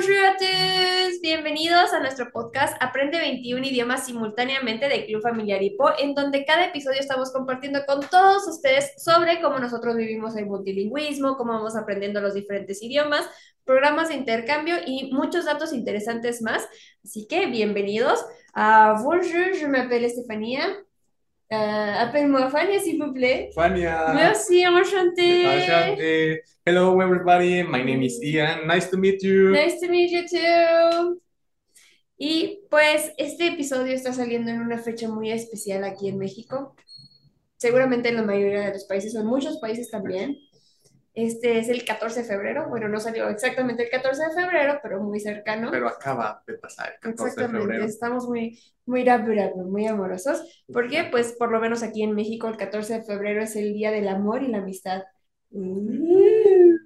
Todos, bienvenidos a nuestro podcast Aprende 21 idiomas simultáneamente de Club Familiar Hipo, en donde cada episodio estamos compartiendo con todos ustedes sobre cómo nosotros vivimos el multilingüismo, cómo vamos aprendiendo los diferentes idiomas, programas de intercambio y muchos datos interesantes más. Así que bienvenidos a Bonjour, je m'appelle Estefania. Euh, Appelle-moi Fania, s'il vous plaît. Fania. Merci. Hello, everybody. My name is Ian. Nice to meet you. Nice to meet you too. Y pues este episodio está saliendo en una fecha muy especial aquí en México. Seguramente en la mayoría de los países, o en muchos países también. Este es el 14 de febrero. Bueno, no salió exactamente el 14 de febrero, pero muy cercano. Pero acaba de pasar el 14 de Exactamente, febrero. estamos muy, muy muy amorosos, porque pues por lo menos aquí en México el 14 de febrero es el Día del Amor y la Amistad. Mm.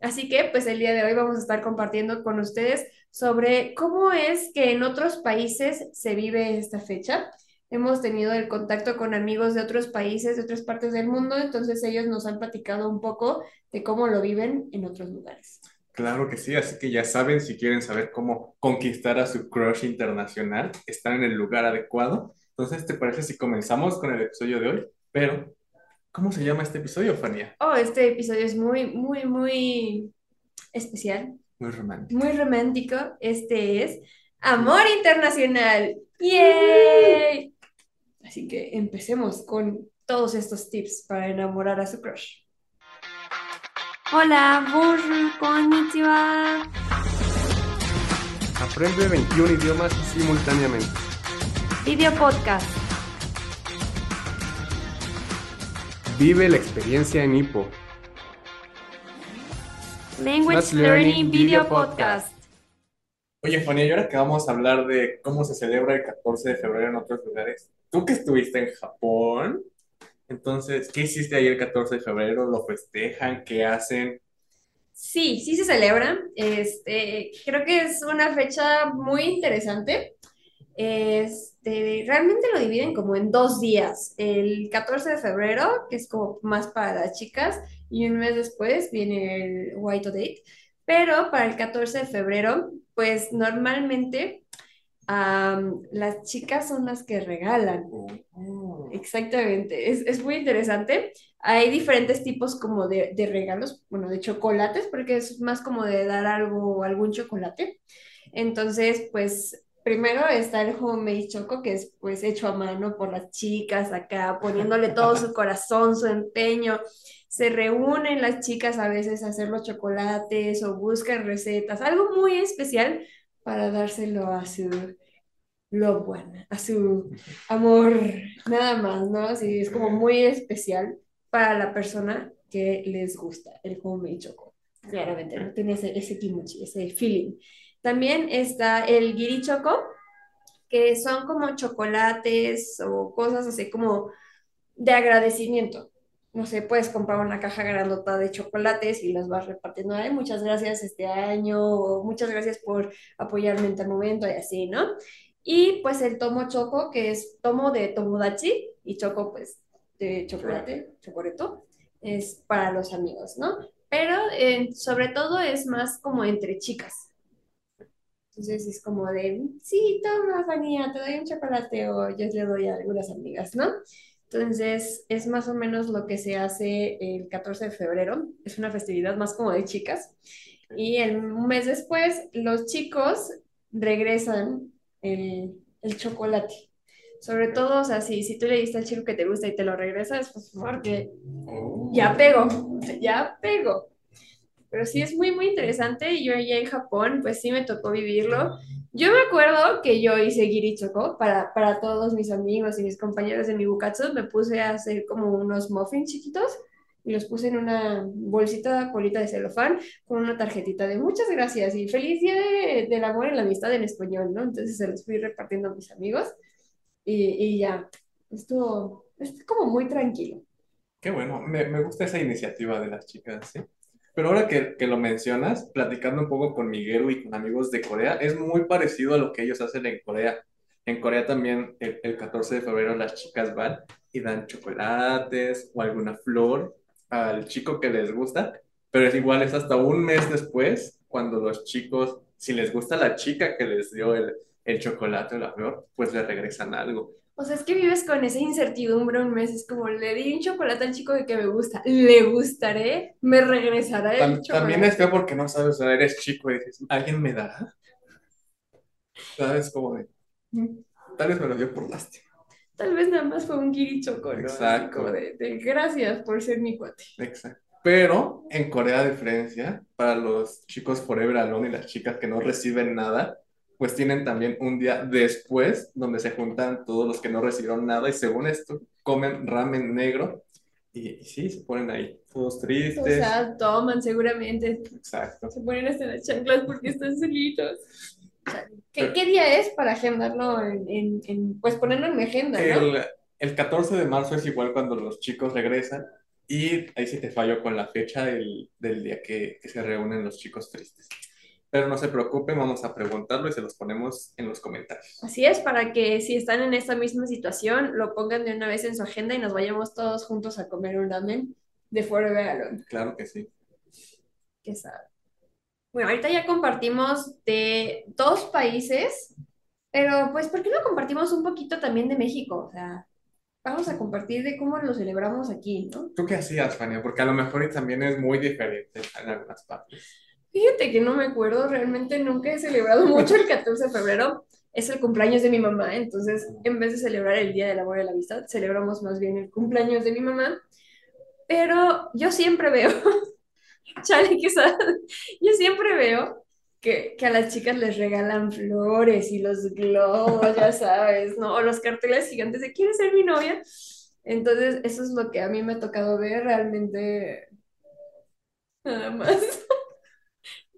Así que pues el día de hoy vamos a estar compartiendo con ustedes sobre cómo es que en otros países se vive esta fecha. Hemos tenido el contacto con amigos de otros países, de otras partes del mundo, entonces ellos nos han platicado un poco de cómo lo viven en otros lugares. Claro que sí, así que ya saben, si quieren saber cómo conquistar a su crush internacional, están en el lugar adecuado. Entonces, ¿te parece si comenzamos con el episodio de hoy? Pero, ¿cómo se llama este episodio, Fania? Oh, este episodio es muy, muy, muy especial, Muy romántico. muy romántico. Este es Amor Internacional. ¡Yay! Así que empecemos con todos estos tips para enamorar a su crush. Hola, bonjour, konnichiwa. Aprende 21 idiomas simultáneamente. Video podcast. Vive la experiencia en Hippo. Language Let's Learning Learning Video Podcast. Oye, Fania, y ahora que vamos a hablar de cómo se celebra el 14 de febrero en otros lugares, tú que estuviste en Japón, entonces, ¿qué hiciste el 14 de febrero? ¿Lo festejan? ¿Qué hacen? Sí, sí se celebra. Este, creo que es una fecha muy interesante. Este, realmente lo dividen como en dos días. El 14 de febrero, que es como más para las chicas, y un mes después viene el White Date. Pero para el 14 de febrero, pues normalmente las chicas son las que regalan. Oh. Exactamente, es, es muy interesante. Hay diferentes tipos como de, de regalos, bueno, de chocolates, porque es más como de dar algo, algún chocolate. Entonces, pues primero está el homemade choco, que es pues hecho a mano por las chicas acá, poniéndole todo su corazón, su empeño. Se reúnen las chicas a veces a hacer los chocolates o buscan recetas, algo muy especial para dárselo a su loved one, a su amor, nada más, ¿no? Así es como muy especial para la persona que les gusta el homemade choco. Claramente, ¿no? Tiene ese, ese kimochi, ese feeling. También está el giri choco, que son como chocolates o cosas así como de agradecimiento. No sé, puedes comprar una caja grandota de chocolates y los vas repartiendo. Ay, muchas gracias este año, o muchas gracias por apoyarme en tal momento y así, ¿no? Y pues el tomo choco, que es tomo de tomodachi y choco pues de chocolate, chocoreto, es para los amigos, ¿no? Pero eh, sobre todo es más como entre chicas. Entonces es como de, sí, toma, Fania, te doy un chocolate o yo le doy a algunas amigas, ¿no? Entonces es más o menos lo que se hace el 14 de febrero. Es una festividad más como de chicas. Y el, un mes después, los chicos regresan el, el chocolate. Sobre todo, o sea, si, si tú le diste al chico que te gusta y te lo regresas, pues porque Oh. ya pego, ya pego. Pero sí es muy, muy interesante. y Yo allá en Japón, pues sí me tocó vivirlo. Yo me acuerdo que yo hice girichoko para, para todos mis amigos y mis compañeros de mi bukatsu. Me puse a hacer como unos muffins chiquitos y los puse en una bolsita, colita de celofán con una tarjetita de muchas gracias y feliz día de- del amor y la amistad en español, ¿no? Entonces se los fui repartiendo a mis amigos y, y ya. Estuvo, estuvo como muy tranquilo. Qué bueno, me, me gusta esa iniciativa de las chicas, ¿sí? Pero ahora que, que lo mencionas, platicando un poco con Miguel y con amigos de Corea, es muy parecido a lo que ellos hacen en Corea. En Corea también el, el 14 de febrero las chicas van y dan chocolates o alguna flor al chico que les gusta, pero es igual, es hasta un mes después cuando los chicos, si les gusta la chica que les dio el, el chocolate o la flor, pues le regresan algo. O sea, es que vives con esa incertidumbre un mes. Es como, le di un chocolate al chico de que me gusta. ¿Le gustaré? ¿Me regresará el chocolate? también es feo porque no sabes, o sea, eres chico y dices, ¿alguien me dará? ¿Sabes? Como de, "Mm, tal vez me lo dio por lástima. Tal vez nada más fue un guirichoco, ¿no? Exacto. como de, de gracias por ser mi cuate. Exacto. Pero en Corea, a diferencia, para los chicos Forever Alone y las chicas que no reciben nada, pues tienen también un día después donde se juntan todos los que no recibieron nada y según esto comen ramen negro y, y sí, se ponen ahí todos O tristes. sea, toman seguramente. Exacto. Se ponen hasta las chanclas porque están solitos. O ¿Qué, qué día es para agendarlo en, en- en- pues ponerlo en mi agenda, ¿no? El, el 14 de marzo es igual cuando los chicos regresan y ahí sí te fallo con la fecha del, del día que, que se reúnen los chicos tristes. Pero no se preocupen, vamos a preguntarlo y se los ponemos en los comentarios. Así es, para que si están en esta misma situación, lo pongan de una vez en su agenda y nos vayamos todos juntos a comer un ramen de Forever Alone. Claro que sí. que sabe. Bueno, ahorita ya compartimos de dos países, pero pues, ¿por qué no compartimos un poquito también de México? O sea, vamos a compartir de cómo lo celebramos aquí, ¿no? ¿Tú qué hacías, Fania? Porque a lo mejor también es muy diferente en algunas partes. Fíjate que no me acuerdo, realmente nunca he celebrado mucho el 14 de febrero. Es el cumpleaños de mi mamá, entonces en vez de celebrar el Día del Amor y la Amistad, celebramos más bien el cumpleaños de mi mamá. Pero yo siempre veo, chale, sa- yo siempre veo que, que a las chicas les regalan flores y los globos, ya sabes, ¿no? O los carteles gigantes de ¿quieres ser mi novia? Entonces, eso es lo que a mí me ha tocado ver realmente nada más.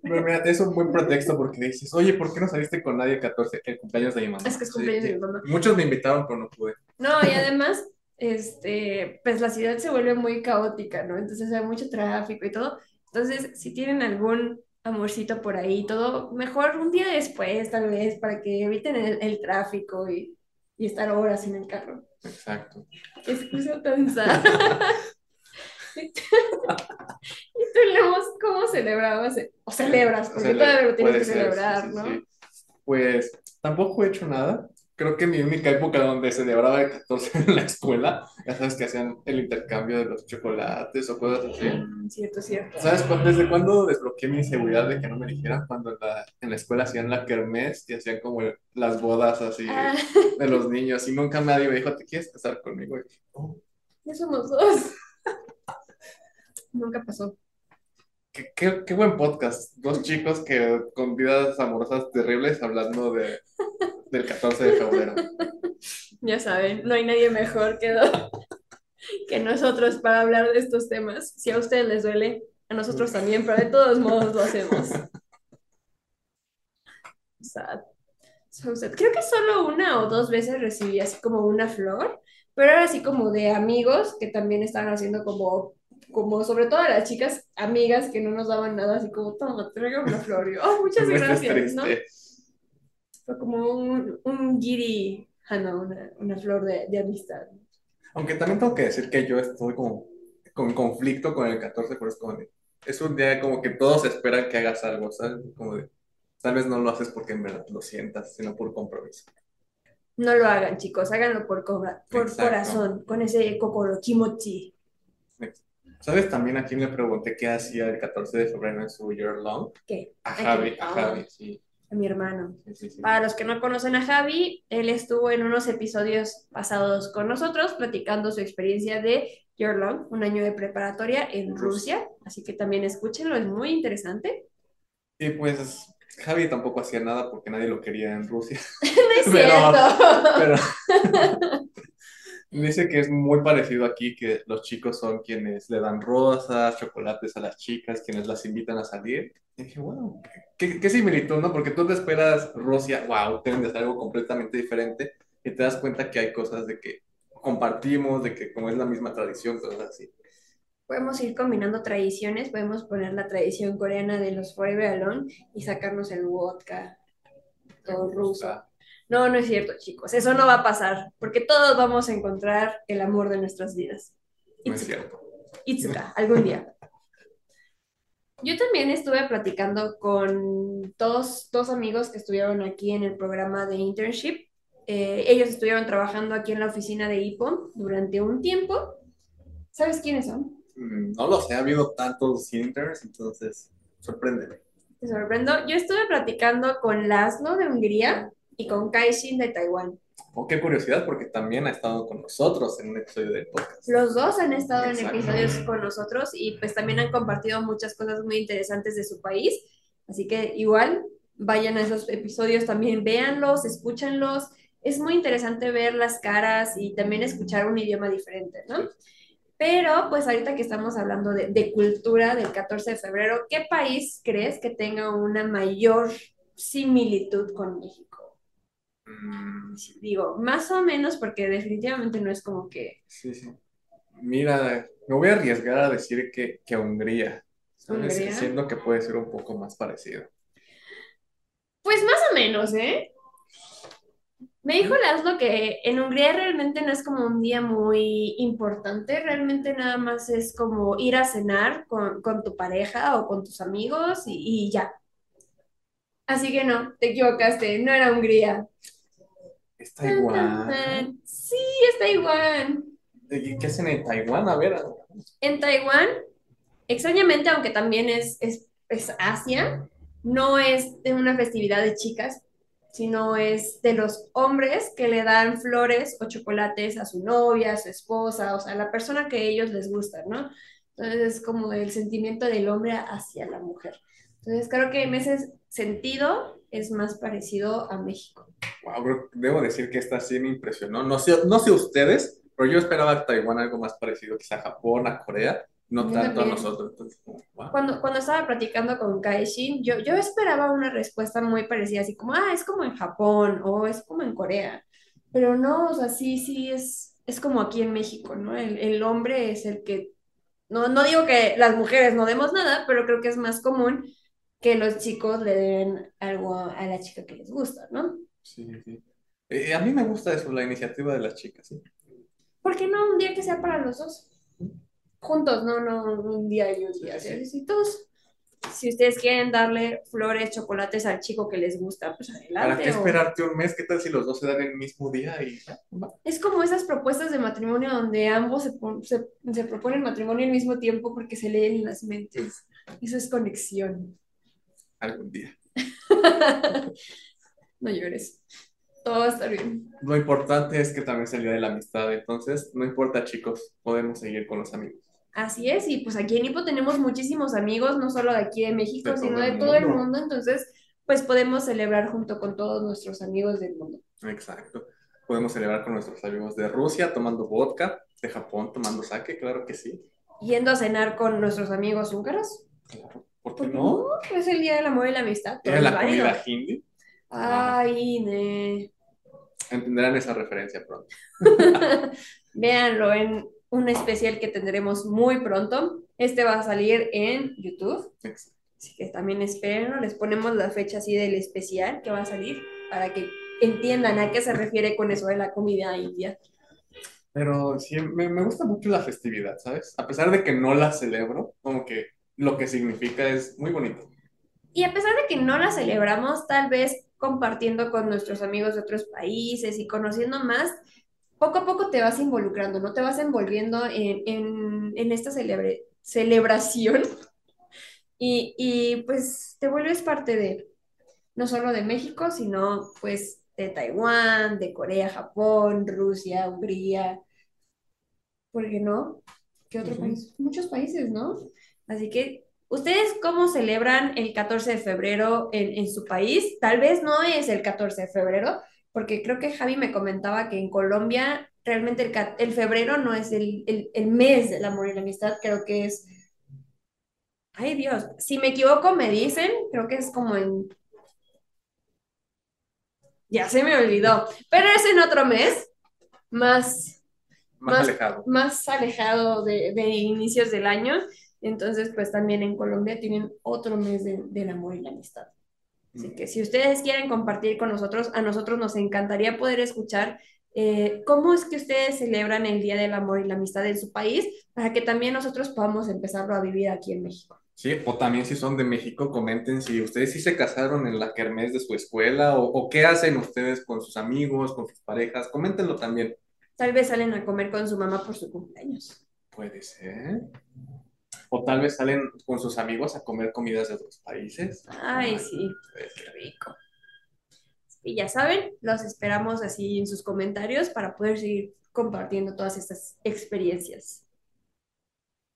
Pero mira, es un buen pretexto porque dices, oye, ¿por qué no saliste con nadie el 14? El cumpleaños de mi mamá. Es que es Sí, cumpleaños de sí. mi mamá. Muchos me invitaron, pero no pude. No, y además, este, pues la ciudad se vuelve muy caótica, ¿no? Entonces hay mucho tráfico y todo. Entonces, si tienen algún amorcito por ahí todo, mejor un día después, tal vez, para que eviten el, el tráfico y, y estar horas en el carro. Exacto. Qué excusa tan. ¿Y tú, Lemos, cómo celebrabas? O celebras, porque todavía lo tienes que ser, celebrar, sí, ¿no? sí. Pues tampoco he hecho nada. Creo que mi única época donde celebraba el 14 en la escuela, ya sabes que hacían el intercambio de los chocolates o cosas así. Mm, Cierto, cierto. ¿Sabes desde cuándo desbloqueé mi inseguridad de que no me dijeran? Cuando en la, en la escuela hacían la kermés y hacían como el- las bodas así Ah, de los niños y nunca nadie me dijo, ¿te quieres casar conmigo? Y, oh, ya somos dos. Nunca pasó. qué, qué- qué buen podcast. Dos chicos que con vidas amorosas terribles hablando de, del 14 de febrero. Ya saben, no hay nadie mejor que, que nosotros para hablar de estos temas. Si a ustedes les duele, a nosotros también, pero de todos modos lo hacemos. Sad. So sad. Creo que solo una o dos veces recibí así como una flor, pero era así como de amigos que también estaban haciendo como, como sobre todo a las chicas amigas que no nos daban nada, así como, toma, traigo una flor. Y yo, oh, muchas No gracias, ¿no? Fue como un, un giri, ah, no, una, una flor de, de amistad. Aunque también tengo que decir que yo estoy como con conflicto con el 14, pero es como de, es un día como que todos esperan que hagas algo, ¿sabes? Como de, tal vez no lo haces porque en verdad lo sientas, sino por compromiso. No lo hagan, chicos, háganlo por, cobra- por Exacto. corazón, con ese kokoro, kimochi. ¿Sabes también a quién le pregunté qué hacía el 14 de febrero en su year long? ¿Qué? A ¿A Javi, a Ah. Javi, sí. A mi hermano. sí, sí, sí. Para los que no conocen a Javi, él estuvo en unos episodios pasados con nosotros platicando su experiencia de Year Long, un año de preparatoria en Rusia. Así que también escúchenlo, es muy interesante. Y pues Javi tampoco hacía nada porque nadie lo quería en Rusia. No es Pero- cierto. Pero dice que es muy parecido aquí, que los chicos son quienes le dan rosas, chocolates a las chicas, quienes las invitan a salir. Y dije, wow, qué, qué similitud, ¿no? Porque tú te esperas Rusia, wow, deben de ser algo completamente diferente y te das cuenta que hay cosas de que compartimos, de que como es la misma tradición, cosas así. Podemos ir combinando tradiciones, podemos poner la tradición coreana de los Forever Alone y sacarnos el vodka todo ruso. No, no es cierto, chicos, eso no va a pasar, porque todos vamos a encontrar el amor de nuestras vidas. no Itsuka. Itsuka, algún día. Yo también estuve platicando con dos, dos amigos que estuvieron aquí en el programa de internship. Eh, ellos estuvieron trabajando aquí en la oficina de IPO durante un tiempo. ¿Sabes quiénes son? Mm, No lo sé, ha habido tantos interns, entonces sorpréndeme. Te sorprendo. Yo estuve platicando con Laszlo de Hungría y con Kaishin de Taiwán. Oh, qué curiosidad, porque también ha estado con nosotros en un episodio del podcast. Los dos han estado en Exacto. episodios con nosotros y pues también han compartido muchas cosas muy interesantes de su país. Así que igual vayan a esos episodios también, véanlos, escúchanlos. Es muy interesante ver las caras y también escuchar un idioma diferente, ¿no? Pero pues ahorita que estamos hablando de, de cultura del 14 de febrero, ¿qué país crees que tenga una mayor similitud con México? Mm, Digo, más o menos porque definitivamente no es como que sí, sí. Mira, me voy a arriesgar a decir que, que Hungría. ¿sabes? Hungría. Siento que puede ser un poco más parecido. Pues más o menos, ¿eh? Me dijo Laszlo que en Hungría realmente no es como un día muy importante, realmente nada más es como ir a cenar con, con tu pareja o con tus amigos y, y ya. Así que no, te equivocaste, no era Hungría. Es Taiwán. Sí, es Taiwán. ¿Y ¿Qué hacen en Taiwán? A ver, En Taiwán, extrañamente, aunque también es, es, es Asia, no es de una festividad de chicas, sino es de los hombres que le dan flores o chocolates a su novia, a su esposa, o sea, a la persona que a ellos les gusta, ¿no? Entonces es como el sentimiento del hombre hacia la mujer. Entonces creo que en ese sentido es más parecido a México. wow, debo decir que esta sí me impresionó. No sé, no sé ustedes, pero yo esperaba a Taiwán algo más parecido, quizá a Japón, a Corea, no Yo tanto a también. nosotros. Entonces, wow. Cuando, cuando estaba platicando con Kaishin, yo, yo esperaba una respuesta muy parecida, así como, ah, es como en Japón o es como en Corea. Pero no, o sea, sí, sí, es, es como aquí en México, ¿no? El, el hombre es el que, no, no digo que las mujeres no demos nada, pero creo que es más común que los chicos le den algo a la chica que les gusta, ¿no? Sí, sí. Eh, a mí me gusta eso, la iniciativa de las chicas, ¿sí? ¿Por qué no un día que sea para los dos? Juntos, no, no, un día y un día. Sí, Si todos, si ustedes quieren darle flores, chocolates al chico que les gusta, pues ¿Para adelante. qué o- esperarte un mes? ¿Qué tal si los dos se dan el mismo día y? Es como esas propuestas de matrimonio donde ambos se, se, se proponen matrimonio al mismo tiempo porque se leen las mentes. Eso es conexión. Algún día? No llores. Todo va a estar bien. Lo importante es que también es el día de la amistad, entonces no importa, chicos, podemos seguir con los amigos. Así es, y pues aquí en Ipo tenemos muchísimos amigos, no solo de aquí de México, De sino de todo el mundo. mundo. Entonces, pues podemos celebrar junto con todos nuestros amigos del mundo. Exacto. Podemos celebrar con nuestros amigos de Rusia tomando vodka, de Japón tomando sake, claro que sí. Yendo a cenar con nuestros amigos húngaros. Claro. ¿Por qué ¿Por qué no? no? Es el día del amor y la amistad. Era la válido. comida hindi. Ay, ne. Entenderán esa referencia pronto. Véanlo en un especial que tendremos muy pronto. Este va a salir en YouTube, Exacto. así que también espérenlo. Les ponemos la fecha así del especial que va a salir para que entiendan a qué se refiere con eso de la comida india. Pero sí, me, me gusta mucho la festividad, ¿sabes? A pesar de que no la celebro, como que lo que significa es muy bonito. Y a pesar de que no la celebramos, tal vez compartiendo con nuestros amigos de otros países y conociendo más, poco a poco te vas involucrando, ¿no? Te vas envolviendo en, en, en esta celebre- celebración y, y pues te vuelves parte de, no solo de México, sino pues de Taiwán, de Corea, Japón, Rusia, Hungría, ¿por qué no? ¿Qué otro país? Muchos países, ¿no? Así que, ¿ustedes cómo celebran el 14 de febrero en, en su país? Tal vez no es el 14 de febrero, porque creo que Javi me comentaba que en Colombia realmente el, el febrero no es el, el, el mes del amor y la amistad, creo que es... Ay Dios, si me equivoco me dicen, creo que es como en... Ya se me olvidó, pero es en otro mes, más Más Más- alejado. más alejado de, de inicios del año. Entonces, pues también en Colombia tienen otro mes de- del amor y la amistad. Así que si ustedes quieren compartir con nosotros, a nosotros nos encantaría poder escuchar eh, cómo es que ustedes celebran el Día del Amor y la Amistad en su país, para que también nosotros podamos empezarlo a vivir aquí en México. Sí, o también si son de México, comenten si ustedes sí se casaron en la kermés de su escuela o, o qué hacen ustedes con sus amigos, con sus parejas. Coméntenlo también. Tal vez salen a comer con su mamá por su cumpleaños. Puede ser. O tal vez salen con sus amigos a comer comidas de otros países. Ay, sí, qué rico. Y ya saben, los esperamos así en sus comentarios para poder seguir compartiendo todas estas experiencias.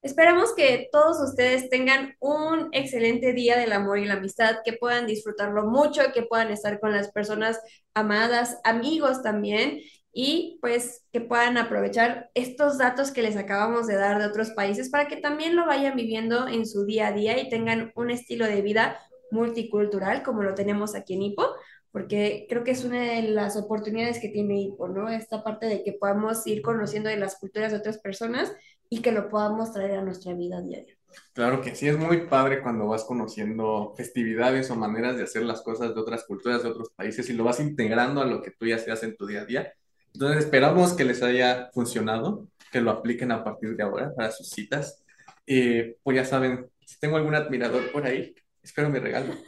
Esperamos que todos ustedes tengan un excelente día del amor y la amistad, que puedan disfrutarlo mucho, que puedan estar con las personas amadas, amigos también, y pues que puedan aprovechar estos datos que les acabamos de dar de otros países para que también lo vayan viviendo en su día a día y tengan un estilo de vida multicultural como lo tenemos aquí en Ipo, porque creo que es una de las oportunidades que tiene Ipo, ¿no? Esta parte de que podamos ir conociendo de las culturas de otras personas y que lo podamos traer a nuestra vida diaria. Claro que sí, es muy padre cuando vas conociendo festividades o maneras de hacer las cosas de otras culturas, de otros países y lo vas integrando a lo que tú ya seas en tu día a día. Entonces esperamos que les haya funcionado, que lo apliquen a partir de ahora para sus citas. Y pues ya saben, si tengo algún admirador por ahí, espero mi regalo.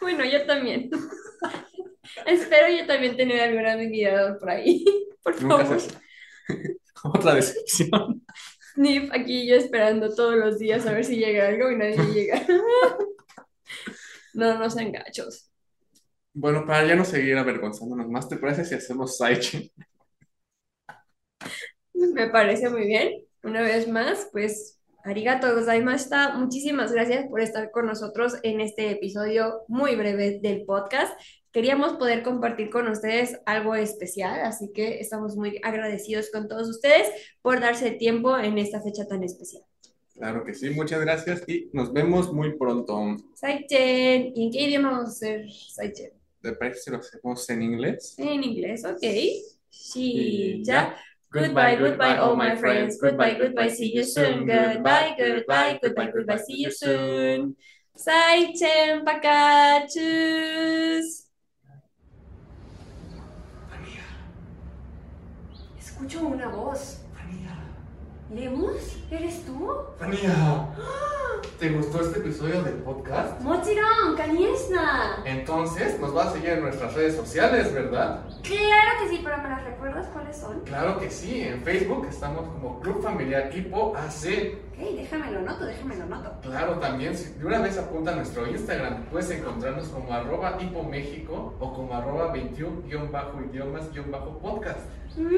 Bueno, yo también. Espero yo también tener algún admirador por ahí. Por favor. Otra decepción. Snif aquí yo esperando todos los días a ver si llega algo y nadie llega. No, no sean gachos. Bueno, para ya no seguir avergonzándonos más, ¿te parece si hacemos sidechain? Me parece muy bien. Una vez más, pues, arigato gozaimashita. Muchísimas gracias por estar con nosotros en este episodio muy breve del podcast. Queríamos poder compartir con ustedes algo especial, así que estamos muy agradecidos con todos ustedes por darse tiempo en esta fecha tan especial. Claro que sí, muchas gracias y nos vemos muy pronto. Saichen. ¿Y en qué idioma vamos a hacer Saichen? ¿Te parece si lo hacemos en inglés? En inglés, ok. Y Sí, ya. ya. Goodbye, goodbye, all my friends. Goodbye, goodbye, see you soon. Goodbye, goodbye, goodbye, goodbye, see you soon. Saichen, paka, tschüss. Escucho una voz. ¿Lemus? ¿Eres tú? Fania, ¿te gustó este episodio del podcast? Mochiron, Kaniesna. Entonces nos vas a seguir en nuestras redes sociales, ¿verdad? Claro que sí, pero ¿me las recuerdas cuáles son? Claro que sí, en Facebook estamos como Club Familiar Hipo AC. Ok, déjamelo noto, déjamelo noto. Claro, también, si de una vez apunta a nuestro Instagram, puedes encontrarnos como arroba Hipo México o como arroba 21-idiomas-podcast. ¡Uh!